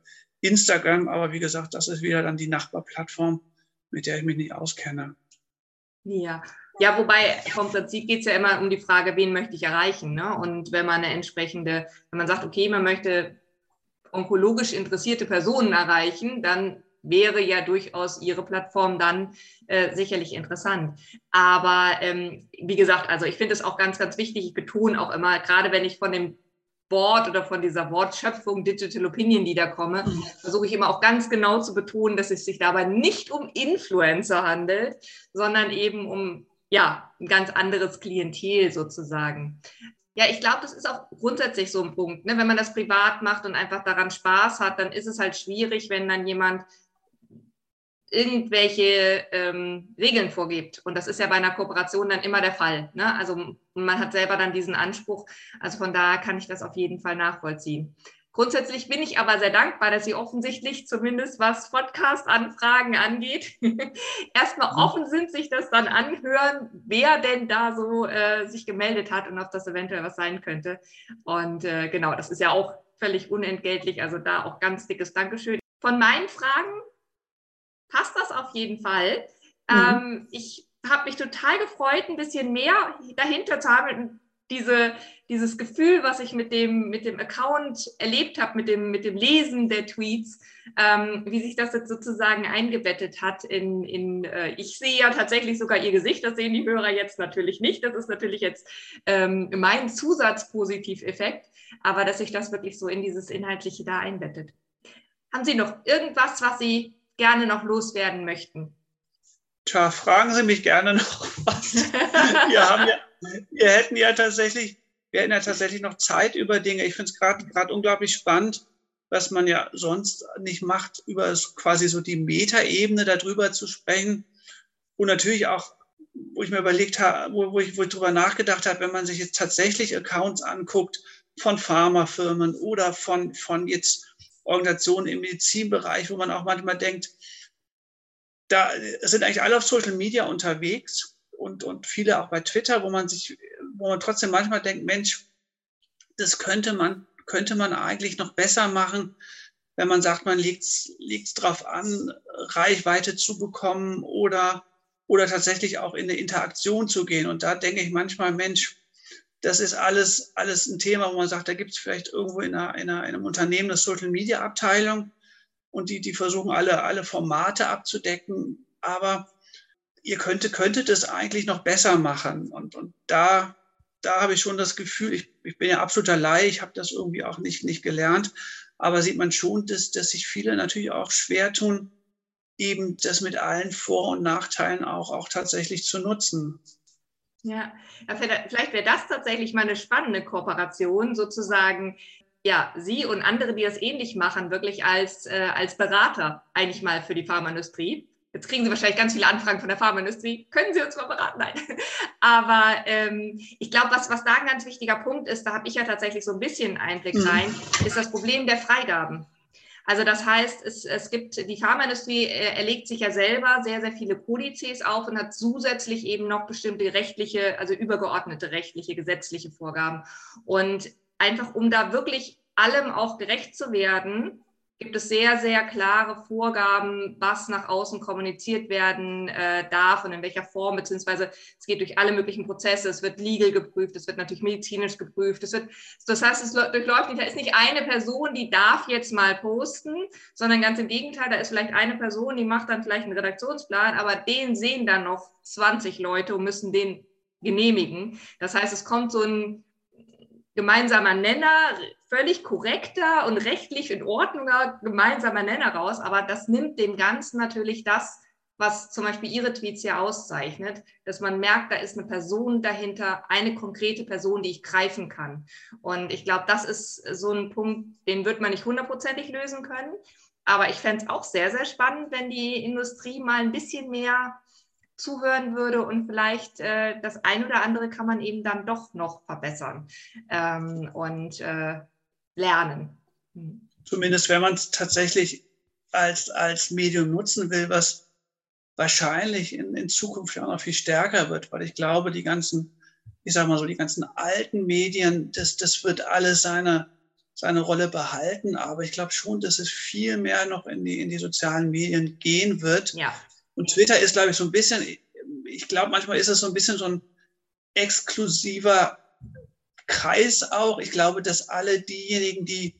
Instagram, aber wie gesagt, das ist wieder dann die Nachbarplattform, mit der ich mich nicht auskenne. Ja. Ja, wobei vom Prinzip geht es ja immer um die Frage, wen möchte ich erreichen. Ne? Und wenn man eine entsprechende, wenn man sagt, okay, man möchte onkologisch interessierte Personen erreichen, dann wäre ja durchaus Ihre Plattform dann äh, sicherlich interessant. Aber ähm, wie gesagt, also ich finde es auch ganz, ganz wichtig, ich betone auch immer, gerade wenn ich von dem Wort oder von dieser Wortschöpfung Digital Opinion Leader komme, mhm. versuche ich immer auch ganz genau zu betonen, dass es sich dabei nicht um Influencer handelt, sondern eben um ja, ein ganz anderes Klientel sozusagen. Ja, ich glaube, das ist auch grundsätzlich so ein Punkt. Ne? Wenn man das privat macht und einfach daran Spaß hat, dann ist es halt schwierig, wenn dann jemand irgendwelche ähm, Regeln vorgibt. Und das ist ja bei einer Kooperation dann immer der Fall. Ne? Also man hat selber dann diesen Anspruch. Also von daher kann ich das auf jeden Fall nachvollziehen. Grundsätzlich bin ich aber sehr dankbar, dass Sie offensichtlich zumindest was Podcast-Anfragen angeht, erstmal mhm. offen sind, sich das dann anhören, wer denn da so äh, sich gemeldet hat und ob das eventuell was sein könnte. Und äh, genau, das ist ja auch völlig unentgeltlich. Also da auch ganz dickes Dankeschön. Von meinen Fragen passt das auf jeden Fall. Mhm. Ähm, ich habe mich total gefreut, ein bisschen mehr dahinter zu haben, diese, dieses Gefühl, was ich mit dem, mit dem Account erlebt habe, mit dem, mit dem Lesen der Tweets, ähm, wie sich das jetzt sozusagen eingebettet hat in, in äh, ich sehe ja tatsächlich sogar ihr Gesicht, das sehen die Hörer jetzt natürlich nicht, das ist natürlich jetzt ähm, mein Zusatzpositiveffekt, aber dass sich das wirklich so in dieses Inhaltliche da einbettet. Haben Sie noch irgendwas, was Sie gerne noch loswerden möchten? Tja, fragen Sie mich gerne noch was. wir, haben ja, wir hätten ja tatsächlich, wir hätten ja tatsächlich noch Zeit über Dinge. Ich finde es gerade unglaublich spannend, was man ja sonst nicht macht, über quasi so die Metaebene darüber zu sprechen. Und natürlich auch, wo ich mir überlegt habe, wo, wo ich, wo ich drüber nachgedacht habe, wenn man sich jetzt tatsächlich Accounts anguckt von Pharmafirmen oder von, von jetzt Organisationen im Medizinbereich, wo man auch manchmal denkt, da sind eigentlich alle auf Social Media unterwegs und, und viele auch bei Twitter, wo man sich, wo man trotzdem manchmal denkt, Mensch, das könnte man, könnte man eigentlich noch besser machen, wenn man sagt, man legt es drauf an, Reichweite zu bekommen oder, oder tatsächlich auch in eine Interaktion zu gehen. Und da denke ich manchmal, Mensch, das ist alles, alles ein Thema, wo man sagt, da gibt es vielleicht irgendwo in, einer, in, einem Unternehmen eine Social-Media-Abteilung und die, die versuchen alle, alle Formate abzudecken. Aber ihr könntet, könntet es eigentlich noch besser machen. Und, und da, da habe ich schon das Gefühl, ich, ich bin ja absoluter Laie, ich habe das irgendwie auch nicht, nicht gelernt. Aber sieht man schon, dass, dass sich viele natürlich auch schwer tun, eben das mit allen Vor- und Nachteilen auch, auch tatsächlich zu nutzen. Ja, vielleicht wäre das tatsächlich mal eine spannende Kooperation, sozusagen, ja, Sie und andere, die das ähnlich machen, wirklich als, äh, als Berater eigentlich mal für die Pharmaindustrie. Jetzt kriegen Sie wahrscheinlich ganz viele Anfragen von der Pharmaindustrie. Können Sie uns mal beraten? Nein. Aber ähm, ich glaube, was, was da ein ganz wichtiger Punkt ist, da habe ich ja tatsächlich so ein bisschen Einblick mhm. rein, ist das Problem der Freigaben. Also das heißt, es, es gibt, die Pharmaindustrie äh, erlegt sich ja selber sehr, sehr viele Kodizes auf und hat zusätzlich eben noch bestimmte rechtliche, also übergeordnete rechtliche, gesetzliche Vorgaben. Und einfach, um da wirklich allem auch gerecht zu werden, gibt es sehr, sehr klare Vorgaben, was nach außen kommuniziert werden äh, darf und in welcher Form, beziehungsweise es geht durch alle möglichen Prozesse, es wird legal geprüft, es wird natürlich medizinisch geprüft, es wird, das heißt, es durchläuft nicht, da ist nicht eine Person, die darf jetzt mal posten, sondern ganz im Gegenteil, da ist vielleicht eine Person, die macht dann vielleicht einen Redaktionsplan, aber den sehen dann noch 20 Leute und müssen den genehmigen. Das heißt, es kommt so ein gemeinsamer Nenner, völlig korrekter und rechtlich in Ordnung gemeinsamer Nenner raus, aber das nimmt dem Ganzen natürlich das, was zum Beispiel Ihre Tweets ja auszeichnet, dass man merkt, da ist eine Person dahinter, eine konkrete Person, die ich greifen kann. Und ich glaube, das ist so ein Punkt, den wird man nicht hundertprozentig lösen können. Aber ich fände es auch sehr, sehr spannend, wenn die Industrie mal ein bisschen mehr zuhören würde und vielleicht äh, das ein oder andere kann man eben dann doch noch verbessern ähm, und äh, lernen. Hm. Zumindest wenn man es tatsächlich als, als Medium nutzen will, was wahrscheinlich in, in Zukunft ja noch viel stärker wird, weil ich glaube, die ganzen, ich sag mal so, die ganzen alten Medien, das, das wird alles seine, seine Rolle behalten, aber ich glaube schon, dass es viel mehr noch in die, in die sozialen Medien gehen wird. Ja. Und Twitter ist, glaube ich, so ein bisschen, ich glaube, manchmal ist es so ein bisschen so ein exklusiver Kreis auch. Ich glaube, dass alle diejenigen, die,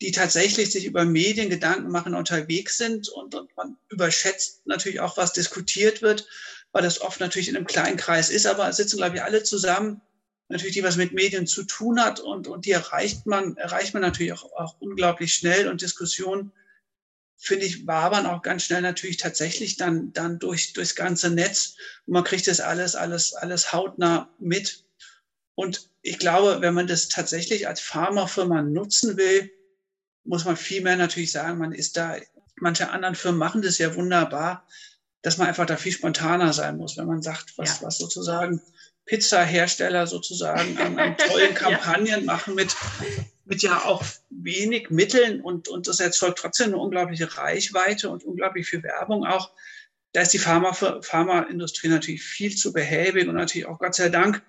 die tatsächlich sich über Medien Gedanken machen, unterwegs sind und, und man überschätzt natürlich auch, was diskutiert wird, weil das oft natürlich in einem kleinen Kreis ist, aber sitzen, glaube ich, alle zusammen, natürlich, die was mit Medien zu tun hat und, und die erreicht man, erreicht man natürlich auch, auch unglaublich schnell und Diskussionen finde ich, wabern auch ganz schnell natürlich tatsächlich dann, dann durch, durchs ganze Netz. Und man kriegt das alles, alles, alles hautnah mit. Und ich glaube, wenn man das tatsächlich als Pharmafirma nutzen will, muss man vielmehr natürlich sagen, man ist da, manche anderen Firmen machen das ja wunderbar, dass man einfach da viel spontaner sein muss, wenn man sagt, was, ja. was sozusagen Pizza-Hersteller sozusagen an, an tollen Kampagnen ja. machen mit, mit ja auch wenig Mitteln und, und das erzeugt trotzdem eine unglaubliche Reichweite und unglaublich viel Werbung auch. Da ist die Pharma, Pharmaindustrie natürlich viel zu behäbig und natürlich auch Gott sei Dank,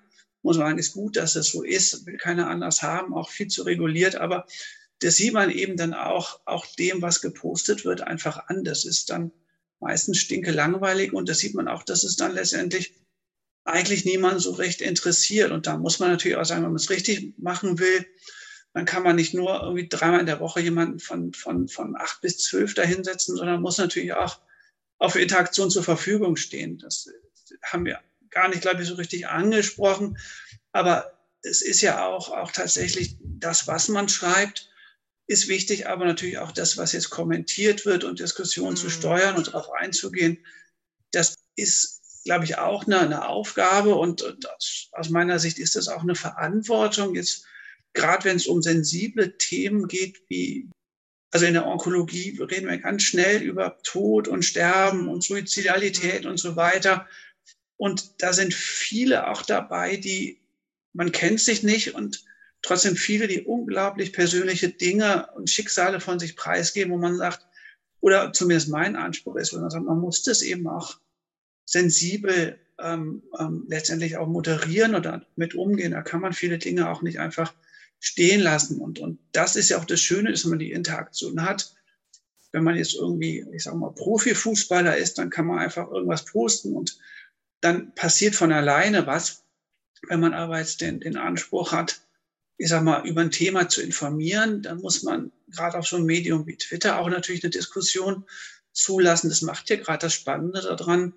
muss man sagen, ist gut, dass es so ist, will keiner anders haben, auch viel zu reguliert, aber das sieht man eben dann auch, auch dem, was gepostet wird, einfach an. Das ist dann meistens stinke langweilig und das sieht man auch, dass es dann letztendlich eigentlich niemand so recht interessiert. Und da muss man natürlich auch sagen, wenn man es richtig machen will, dann kann man nicht nur irgendwie dreimal in der Woche jemanden von, von, von acht bis zwölf dahinsetzen, sondern muss natürlich auch auf Interaktion zur Verfügung stehen. Das haben wir gar nicht, glaube ich, so richtig angesprochen. Aber es ist ja auch, auch tatsächlich das, was man schreibt, ist wichtig, aber natürlich auch das, was jetzt kommentiert wird und Diskussionen mhm. zu steuern und darauf einzugehen. Das ist, glaube ich, auch eine, eine Aufgabe und, und aus meiner Sicht ist das auch eine Verantwortung. Jetzt gerade wenn es um sensible Themen geht, wie, also in der Onkologie reden wir ganz schnell über Tod und Sterben und Suizidalität und so weiter. Und da sind viele auch dabei, die, man kennt sich nicht und trotzdem viele, die unglaublich persönliche Dinge und Schicksale von sich preisgeben, wo man sagt, oder zumindest mein Anspruch ist, wo man sagt, man muss das eben auch sensibel ähm, ähm, letztendlich auch moderieren oder mit umgehen. Da kann man viele Dinge auch nicht einfach stehen lassen. Und, und das ist ja auch das Schöne, dass man die Interaktion hat. Wenn man jetzt irgendwie, ich sage mal, Profifußballer ist, dann kann man einfach irgendwas posten und dann passiert von alleine was. Wenn man aber jetzt den, den Anspruch hat, ich sag mal, über ein Thema zu informieren, dann muss man gerade auf so einem Medium wie Twitter auch natürlich eine Diskussion zulassen. Das macht ja gerade das Spannende daran.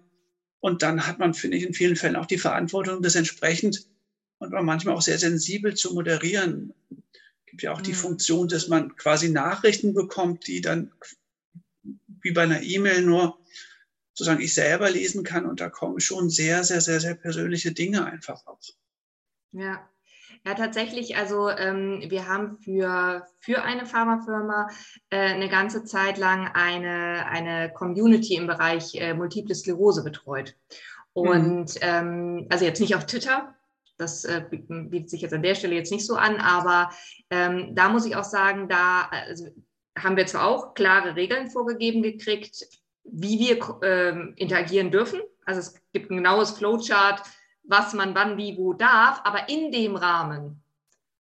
Und dann hat man, finde ich, in vielen Fällen auch die Verantwortung, das entsprechend und manchmal auch sehr sensibel zu moderieren. Ja auch mhm. die Funktion, dass man quasi Nachrichten bekommt, die dann wie bei einer E-Mail nur sozusagen ich selber lesen kann und da kommen schon sehr, sehr, sehr, sehr persönliche Dinge einfach raus. Ja, ja, tatsächlich. Also ähm, wir haben für, für eine Pharmafirma äh, eine ganze Zeit lang eine, eine Community im Bereich äh, Multiple Sklerose betreut. Mhm. Und mhm. ähm, also jetzt nicht auf Twitter, das äh, bietet sich jetzt an der Stelle jetzt nicht so an, aber ähm, da muss ich auch sagen, da also, haben wir zwar auch klare Regeln vorgegeben gekriegt, wie wir ähm, interagieren dürfen. Also es gibt ein genaues Flowchart, was man wann, wie, wo darf, aber in dem Rahmen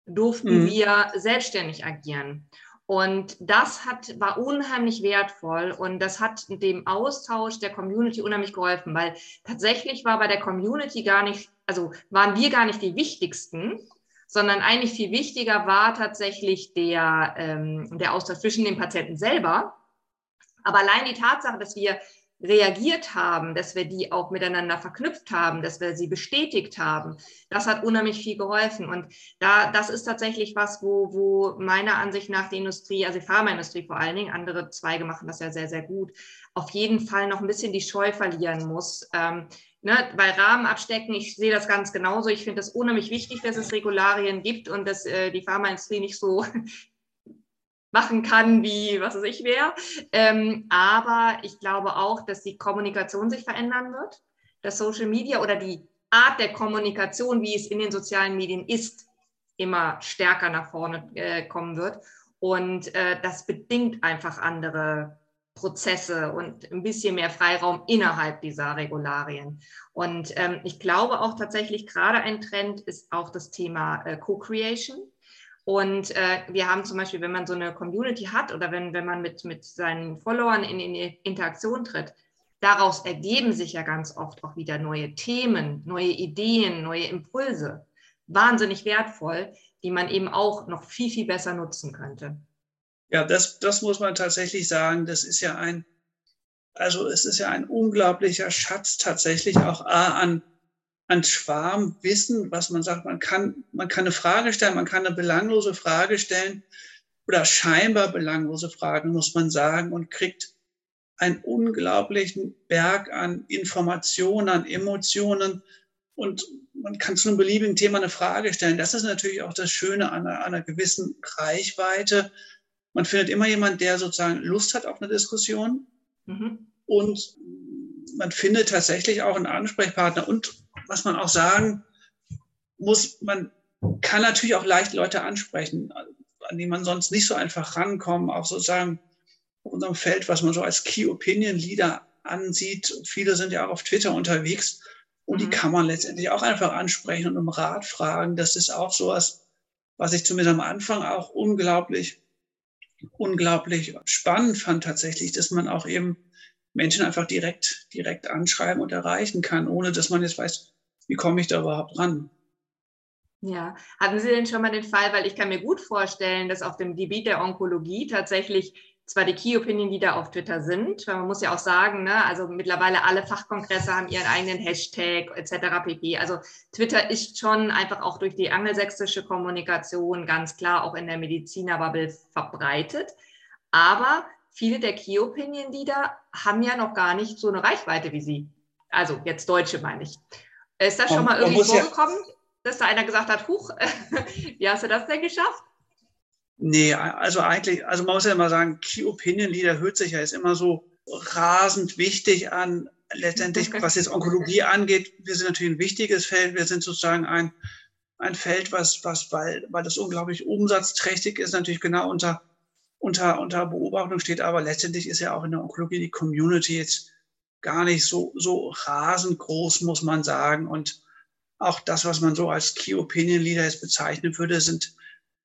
durften mhm. wir selbstständig agieren. Und das hat, war unheimlich wertvoll und das hat dem Austausch der Community unheimlich geholfen, weil tatsächlich war bei der Community gar nicht, also waren wir gar nicht die wichtigsten, sondern eigentlich viel wichtiger war tatsächlich der, ähm, der Austausch zwischen den Patienten selber. Aber allein die Tatsache, dass wir reagiert haben, dass wir die auch miteinander verknüpft haben, dass wir sie bestätigt haben. Das hat unheimlich viel geholfen. Und da, das ist tatsächlich was, wo, wo meiner Ansicht nach die Industrie, also die Pharmaindustrie vor allen Dingen, andere Zweige machen das ja sehr, sehr gut, auf jeden Fall noch ein bisschen die Scheu verlieren muss. Ähm, ne, bei Rahmen abstecken, ich sehe das ganz genauso. Ich finde es unheimlich wichtig, dass es Regularien gibt und dass äh, die Pharmaindustrie nicht so machen kann, wie was weiß ich wer. Ähm, aber ich glaube auch, dass die Kommunikation sich verändern wird, dass Social Media oder die Art der Kommunikation, wie es in den sozialen Medien ist, immer stärker nach vorne äh, kommen wird. Und äh, das bedingt einfach andere Prozesse und ein bisschen mehr Freiraum innerhalb dieser Regularien. Und ähm, ich glaube auch tatsächlich, gerade ein Trend ist auch das Thema äh, Co-Creation und äh, wir haben zum Beispiel, wenn man so eine Community hat oder wenn, wenn man mit, mit seinen Followern in, in Interaktion tritt, daraus ergeben sich ja ganz oft auch wieder neue Themen, neue Ideen, neue Impulse. Wahnsinnig wertvoll, die man eben auch noch viel, viel besser nutzen könnte. Ja, das, das muss man tatsächlich sagen. Das ist ja ein, also es ist ja ein unglaublicher Schatz tatsächlich auch A, an an Schwarmwissen, was man sagt, man kann, man kann eine Frage stellen, man kann eine belanglose Frage stellen oder scheinbar belanglose Fragen, muss man sagen, und kriegt einen unglaublichen Berg an Informationen, an Emotionen und man kann zu einem beliebigen Thema eine Frage stellen. Das ist natürlich auch das Schöne an einer, einer gewissen Reichweite. Man findet immer jemand, der sozusagen Lust hat auf eine Diskussion mhm. und man findet tatsächlich auch einen Ansprechpartner und was man auch sagen muss, man kann natürlich auch leicht Leute ansprechen, an die man sonst nicht so einfach rankommt, auch sozusagen auf unserem Feld, was man so als Key Opinion Leader ansieht. Viele sind ja auch auf Twitter unterwegs und mhm. die kann man letztendlich auch einfach ansprechen und um Rat fragen. Das ist auch sowas, was ich zumindest am Anfang auch unglaublich, unglaublich spannend fand tatsächlich, dass man auch eben Menschen einfach direkt, direkt anschreiben und erreichen kann, ohne dass man jetzt weiß, wie komme ich da überhaupt ran? Ja, hatten Sie denn schon mal den Fall, weil ich kann mir gut vorstellen, dass auf dem Gebiet der Onkologie tatsächlich zwar die Key Opinion Leader auf Twitter sind, weil man muss ja auch sagen, ne, also mittlerweile alle Fachkongresse haben ihren eigenen Hashtag etc. pp. Also Twitter ist schon einfach auch durch die angelsächsische Kommunikation ganz klar auch in der Medizinerbubble verbreitet. Aber viele der Key Opinion Leader haben ja noch gar nicht so eine Reichweite wie Sie. Also jetzt Deutsche meine ich. Ist das schon mal irgendwie vorgekommen, ja, dass da einer gesagt hat, huch, wie hast du das denn geschafft? Nee, also eigentlich, also man muss ja immer sagen, Key Opinion Leader hört sich ja jetzt immer so rasend wichtig an. Letztendlich, was jetzt Onkologie angeht, wir sind natürlich ein wichtiges Feld. Wir sind sozusagen ein, ein Feld, was, was weil, weil das unglaublich umsatzträchtig ist, natürlich genau unter, unter, unter Beobachtung steht. Aber letztendlich ist ja auch in der Onkologie die Community jetzt gar nicht so, so rasend groß, muss man sagen. Und auch das, was man so als Key Opinion Leader jetzt bezeichnen würde, sind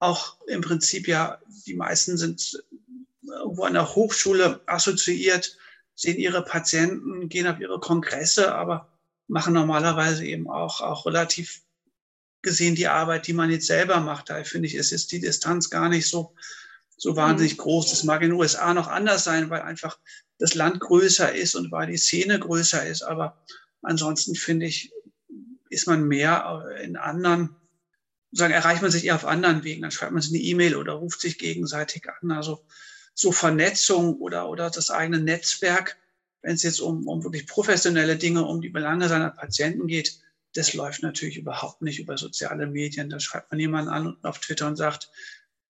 auch im Prinzip ja, die meisten sind irgendwo an der Hochschule assoziiert, sehen ihre Patienten, gehen auf ihre Kongresse, aber machen normalerweise eben auch, auch relativ gesehen die Arbeit, die man jetzt selber macht. Da finde ich, ist jetzt die Distanz gar nicht so, so wahnsinnig mhm. groß. Das mag in den USA noch anders sein, weil einfach das Land größer ist und weil die Szene größer ist. Aber ansonsten finde ich, ist man mehr in anderen, sagen, erreicht man sich eher auf anderen Wegen. Dann schreibt man sich eine E-Mail oder ruft sich gegenseitig an. Also so Vernetzung oder, oder das eigene Netzwerk, wenn es jetzt um, um wirklich professionelle Dinge, um die Belange seiner Patienten geht, das läuft natürlich überhaupt nicht über soziale Medien. Da schreibt man jemanden an auf Twitter und sagt,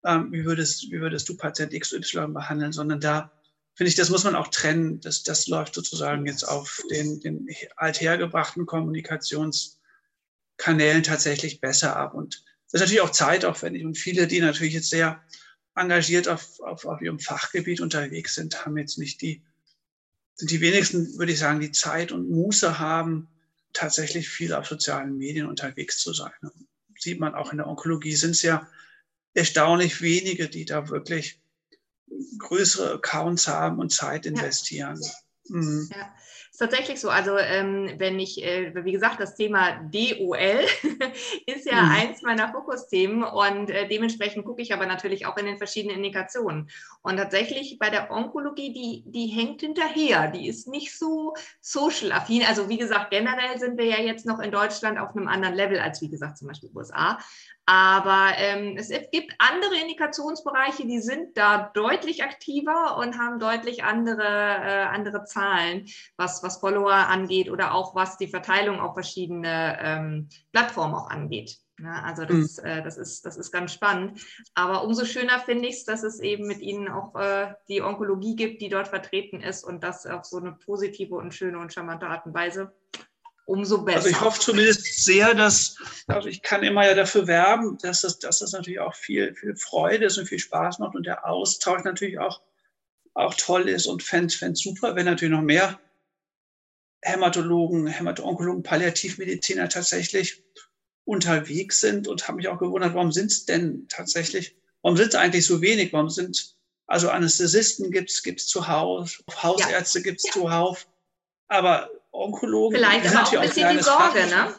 ähm, wie, würdest, wie würdest du Patient XY behandeln, sondern da finde ich, das muss man auch trennen. Das, das läuft sozusagen jetzt auf den, den althergebrachten Kommunikationskanälen tatsächlich besser ab. Und das ist natürlich auch zeitaufwendig. Und viele, die natürlich jetzt sehr engagiert auf, auf, auf ihrem Fachgebiet unterwegs sind, haben jetzt nicht die, sind die wenigsten, würde ich sagen, die Zeit und Muße haben, tatsächlich viel auf sozialen Medien unterwegs zu sein. Sieht man auch in der Onkologie sind es ja erstaunlich wenige, die da wirklich größere Accounts haben und Zeit investieren. Ja. Mhm. Ja, ist tatsächlich so. Also ähm, wenn ich, äh, wie gesagt, das Thema DOL ist ja mhm. eins meiner Fokusthemen und äh, dementsprechend gucke ich aber natürlich auch in den verschiedenen Indikationen. Und tatsächlich bei der Onkologie, die, die hängt hinterher. Die ist nicht so social affin. Also wie gesagt, generell sind wir ja jetzt noch in Deutschland auf einem anderen Level als wie gesagt zum Beispiel USA. Aber ähm, es gibt andere Indikationsbereiche, die sind da deutlich aktiver und haben deutlich andere, äh, andere Zahlen, was, was Follower angeht oder auch was die Verteilung auf verschiedene ähm, Plattformen auch angeht. Ja, also das, mhm. äh, das, ist, das ist ganz spannend. Aber umso schöner finde ich es, dass es eben mit Ihnen auch äh, die Onkologie gibt, die dort vertreten ist und das auf so eine positive und schöne und charmante Art und Weise umso besser. Also ich hoffe zumindest sehr, dass, also ich kann immer ja dafür werben, dass das, dass das natürlich auch viel, viel Freude ist und viel Spaß macht und der Austausch natürlich auch, auch toll ist und fände es super, wenn natürlich noch mehr Hämatologen, Hämato-Onkologen, Palliativmediziner tatsächlich unterwegs sind und habe mich auch gewundert, warum sind es denn tatsächlich, warum sind es eigentlich so wenig, warum sind, also Anästhesisten gibt es zuhauf, Hausärzte ja. gibt es ja. zuhauf, aber Onkologen. Vielleicht aber auch ein bisschen die Sorge, ne?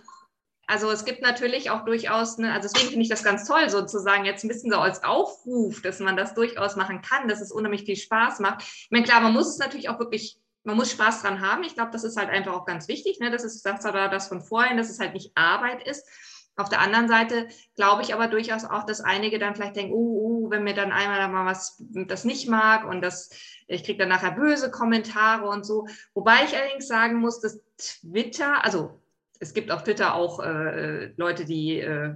Also es gibt natürlich auch durchaus, ne, also deswegen finde ich das ganz toll, sozusagen jetzt ein bisschen so als Aufruf, dass man das durchaus machen kann, dass es unheimlich viel Spaß macht. Ich meine, klar, man muss es natürlich auch wirklich, man muss Spaß dran haben. Ich glaube, das ist halt einfach auch ganz wichtig. Ne? Das ist das oder das von vorhin, dass es halt nicht Arbeit ist. Auf der anderen Seite glaube ich aber durchaus auch, dass einige dann vielleicht denken, uh, uh, wenn mir dann einmal mal was das nicht mag und das, ich kriege dann nachher böse Kommentare und so. Wobei ich allerdings sagen muss, dass Twitter, also es gibt auf Twitter auch äh, Leute, die äh,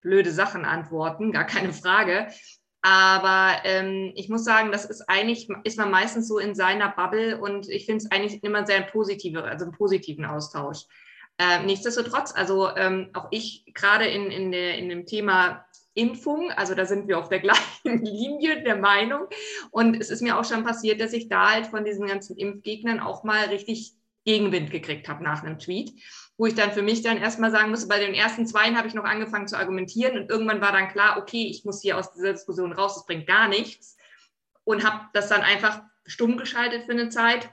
blöde Sachen antworten, gar keine Frage. Aber ähm, ich muss sagen, das ist eigentlich, ist man meistens so in seiner Bubble und ich finde es eigentlich immer sehr positive, also einen positiven Austausch. Äh, nichtsdestotrotz, also ähm, auch ich gerade in, in, in dem Thema Impfung, also da sind wir auf der gleichen Linie der Meinung. Und es ist mir auch schon passiert, dass ich da halt von diesen ganzen Impfgegnern auch mal richtig Gegenwind gekriegt habe nach einem Tweet, wo ich dann für mich dann erstmal sagen musste, bei den ersten zwei habe ich noch angefangen zu argumentieren und irgendwann war dann klar, okay, ich muss hier aus dieser Diskussion raus, das bringt gar nichts. Und habe das dann einfach stumm geschaltet für eine Zeit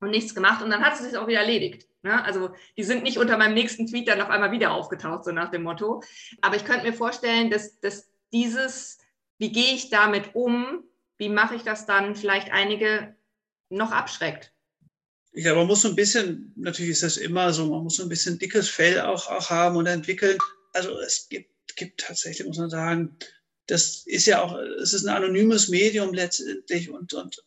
und nichts gemacht und dann hat es sich auch wieder erledigt. Ne? Also die sind nicht unter meinem nächsten Tweet dann auf einmal wieder aufgetaucht, so nach dem Motto. Aber ich könnte mir vorstellen, dass, dass dieses, wie gehe ich damit um, wie mache ich das dann, vielleicht einige noch abschreckt. Ja, man muss so ein bisschen, natürlich ist das immer so, man muss so ein bisschen dickes Fell auch, auch haben und entwickeln. Also es gibt, gibt tatsächlich, muss man sagen, das ist ja auch, es ist ein anonymes Medium letztendlich und, und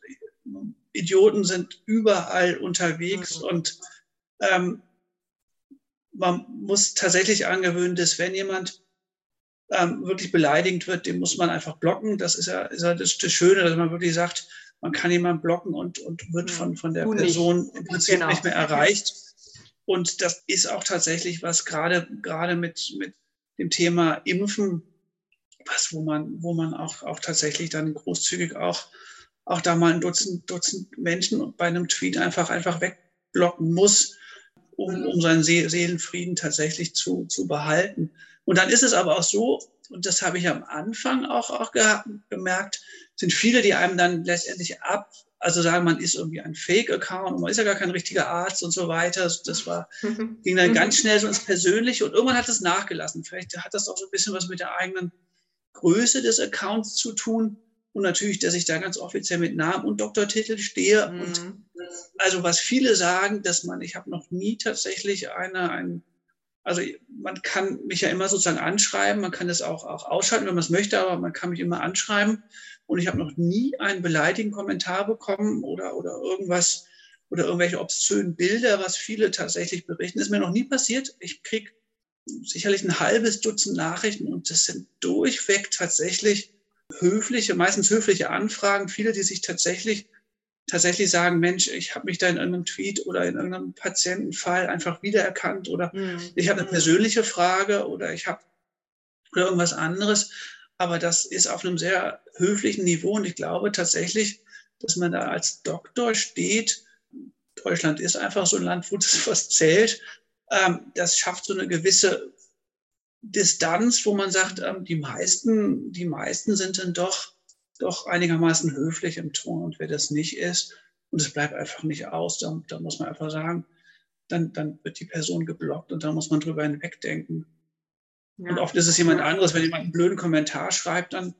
Idioten sind überall unterwegs mhm. und ähm, man muss tatsächlich angewöhnen, dass wenn jemand ähm, wirklich beleidigt wird, den muss man einfach blocken. Das ist ja, ist ja das, das, Schöne, dass man wirklich sagt, man kann jemanden blocken und, und wird von, von der Person im Prinzip genau. nicht mehr erreicht. Und das ist auch tatsächlich was gerade, gerade mit, mit dem Thema Impfen, was, wo man, wo man auch, auch tatsächlich dann großzügig auch, auch da mal ein Dutzend, Dutzend Menschen bei einem Tweet einfach, einfach wegblocken muss, um, um seinen Seelenfrieden tatsächlich zu, zu behalten. Und dann ist es aber auch so, und das habe ich am Anfang auch, auch gemerkt, sind viele, die einem dann letztendlich ab, also sagen, man ist irgendwie ein Fake-Account, man ist ja gar kein richtiger Arzt und so weiter. Das war, ging dann ganz schnell so ins Persönliche und irgendwann hat es nachgelassen. Vielleicht hat das auch so ein bisschen was mit der eigenen Größe des Accounts zu tun. Und natürlich, dass ich da ganz offiziell mit Namen und Doktortitel stehe. Mhm. Und also was viele sagen, dass man, ich habe noch nie tatsächlich eine, ein, also man kann mich ja immer sozusagen anschreiben, man kann das auch, auch ausschalten, wenn man es möchte, aber man kann mich immer anschreiben. Und ich habe noch nie einen beleidigenden Kommentar bekommen oder, oder irgendwas oder irgendwelche obszönen Bilder, was viele tatsächlich berichten. Das ist mir noch nie passiert. Ich kriege sicherlich ein halbes Dutzend Nachrichten und das sind durchweg tatsächlich höfliche, meistens höfliche Anfragen, viele, die sich tatsächlich tatsächlich sagen, Mensch, ich habe mich da in irgendeinem Tweet oder in irgendeinem Patientenfall einfach wiedererkannt oder mhm. ich habe eine persönliche Frage oder ich habe oder irgendwas anderes. Aber das ist auf einem sehr höflichen Niveau und ich glaube tatsächlich, dass man da als Doktor steht. Deutschland ist einfach so ein Land, wo das was zählt. Ähm, das schafft so eine gewisse Distanz, wo man sagt, ähm, die meisten, die meisten sind dann doch doch einigermaßen höflich im Ton. Und wer das nicht ist, und es bleibt einfach nicht aus, dann, dann muss man einfach sagen, dann, dann wird die Person geblockt und dann muss man drüber hinwegdenken. Ja. Und oft ist es jemand anderes, wenn jemand einen blöden Kommentar schreibt, dann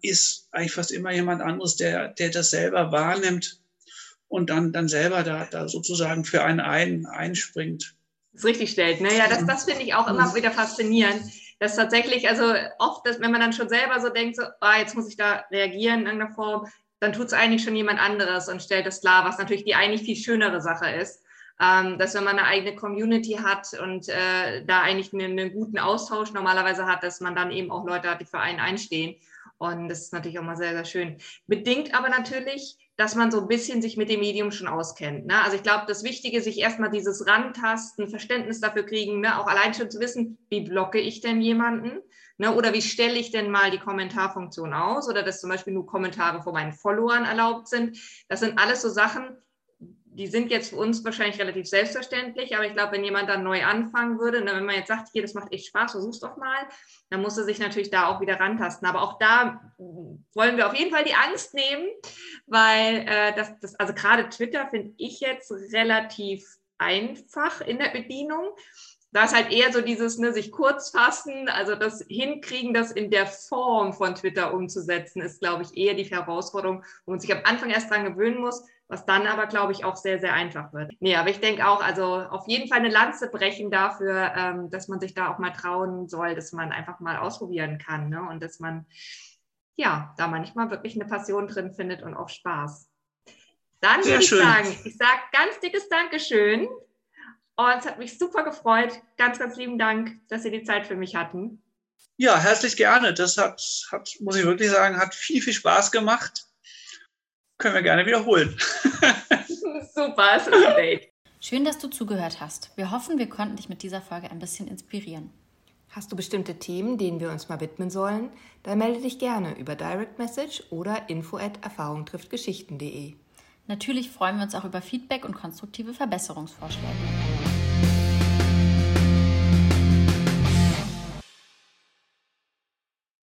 ist eigentlich fast immer jemand anderes, der, der das selber wahrnimmt und dann, dann selber da, da sozusagen für einen ein, einspringt. Das richtig stellt. Ne? Ja, das, das finde ich auch immer wieder faszinierend. Dass tatsächlich, also oft, dass, wenn man dann schon selber so denkt, so, ah, jetzt muss ich da reagieren in irgendeiner Form, dann tut es eigentlich schon jemand anderes und stellt das klar, was natürlich die eigentlich viel schönere Sache ist. Ähm, dass wenn man eine eigene Community hat und äh, da eigentlich einen, einen, guten Austausch normalerweise hat, dass man dann eben auch Leute hat, die für einen einstehen. Und das ist natürlich auch mal sehr, sehr schön. Bedingt aber natürlich, dass man so ein bisschen sich mit dem Medium schon auskennt. Ne? Also ich glaube, das Wichtige, sich erstmal dieses Rantasten, Verständnis dafür kriegen, ne? auch allein schon zu wissen, wie blocke ich denn jemanden? Ne? Oder wie stelle ich denn mal die Kommentarfunktion aus? Oder dass zum Beispiel nur Kommentare von meinen Followern erlaubt sind. Das sind alles so Sachen, die sind jetzt für uns wahrscheinlich relativ selbstverständlich, aber ich glaube, wenn jemand dann neu anfangen würde, ne, wenn man jetzt sagt, hier, das macht echt Spaß, versuch's doch mal, dann muss er sich natürlich da auch wieder rantasten. Aber auch da wollen wir auf jeden Fall die Angst nehmen, weil äh, das, das, also gerade Twitter finde ich jetzt relativ einfach in der Bedienung. Da ist halt eher so dieses, ne, sich kurz fassen, also das Hinkriegen, das in der Form von Twitter umzusetzen, ist, glaube ich, eher die Herausforderung, wo man sich am Anfang erst dran gewöhnen muss was dann aber, glaube ich, auch sehr, sehr einfach wird. Nee, aber ich denke auch, also auf jeden Fall eine Lanze brechen dafür, ähm, dass man sich da auch mal trauen soll, dass man einfach mal ausprobieren kann ne? und dass man ja da manchmal wirklich eine Passion drin findet und auch Spaß. Dann würde ich sagen, ich sage ganz dickes Dankeschön und es hat mich super gefreut. Ganz, ganz lieben Dank, dass Sie die Zeit für mich hatten. Ja, herzlich gerne. Das hat, hat muss ich wirklich sagen, hat viel, viel Spaß gemacht können wir gerne wiederholen. Super, es ist ein Date. Schön, dass du zugehört hast. Wir hoffen, wir konnten dich mit dieser Folge ein bisschen inspirieren. Hast du bestimmte Themen, denen wir uns mal widmen sollen? Dann melde dich gerne über Direct Message oder info at erfahrungtrifftgeschichten.de. Natürlich freuen wir uns auch über Feedback und konstruktive Verbesserungsvorschläge.